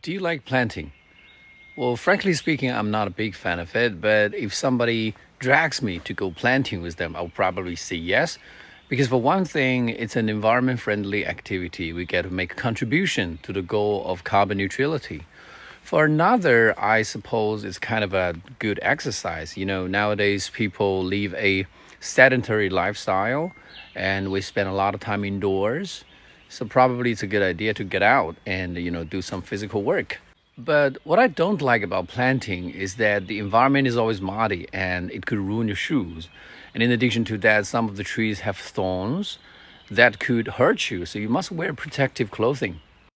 Do you like planting? Well, frankly speaking, I'm not a big fan of it, but if somebody drags me to go planting with them, I'll probably say yes. Because for one thing, it's an environment friendly activity. We get to make a contribution to the goal of carbon neutrality. For another, I suppose it's kind of a good exercise. You know, nowadays people live a sedentary lifestyle and we spend a lot of time indoors. So probably it's a good idea to get out and you know do some physical work. But what I don't like about planting is that the environment is always muddy and it could ruin your shoes. And in addition to that, some of the trees have thorns that could hurt you, so you must wear protective clothing.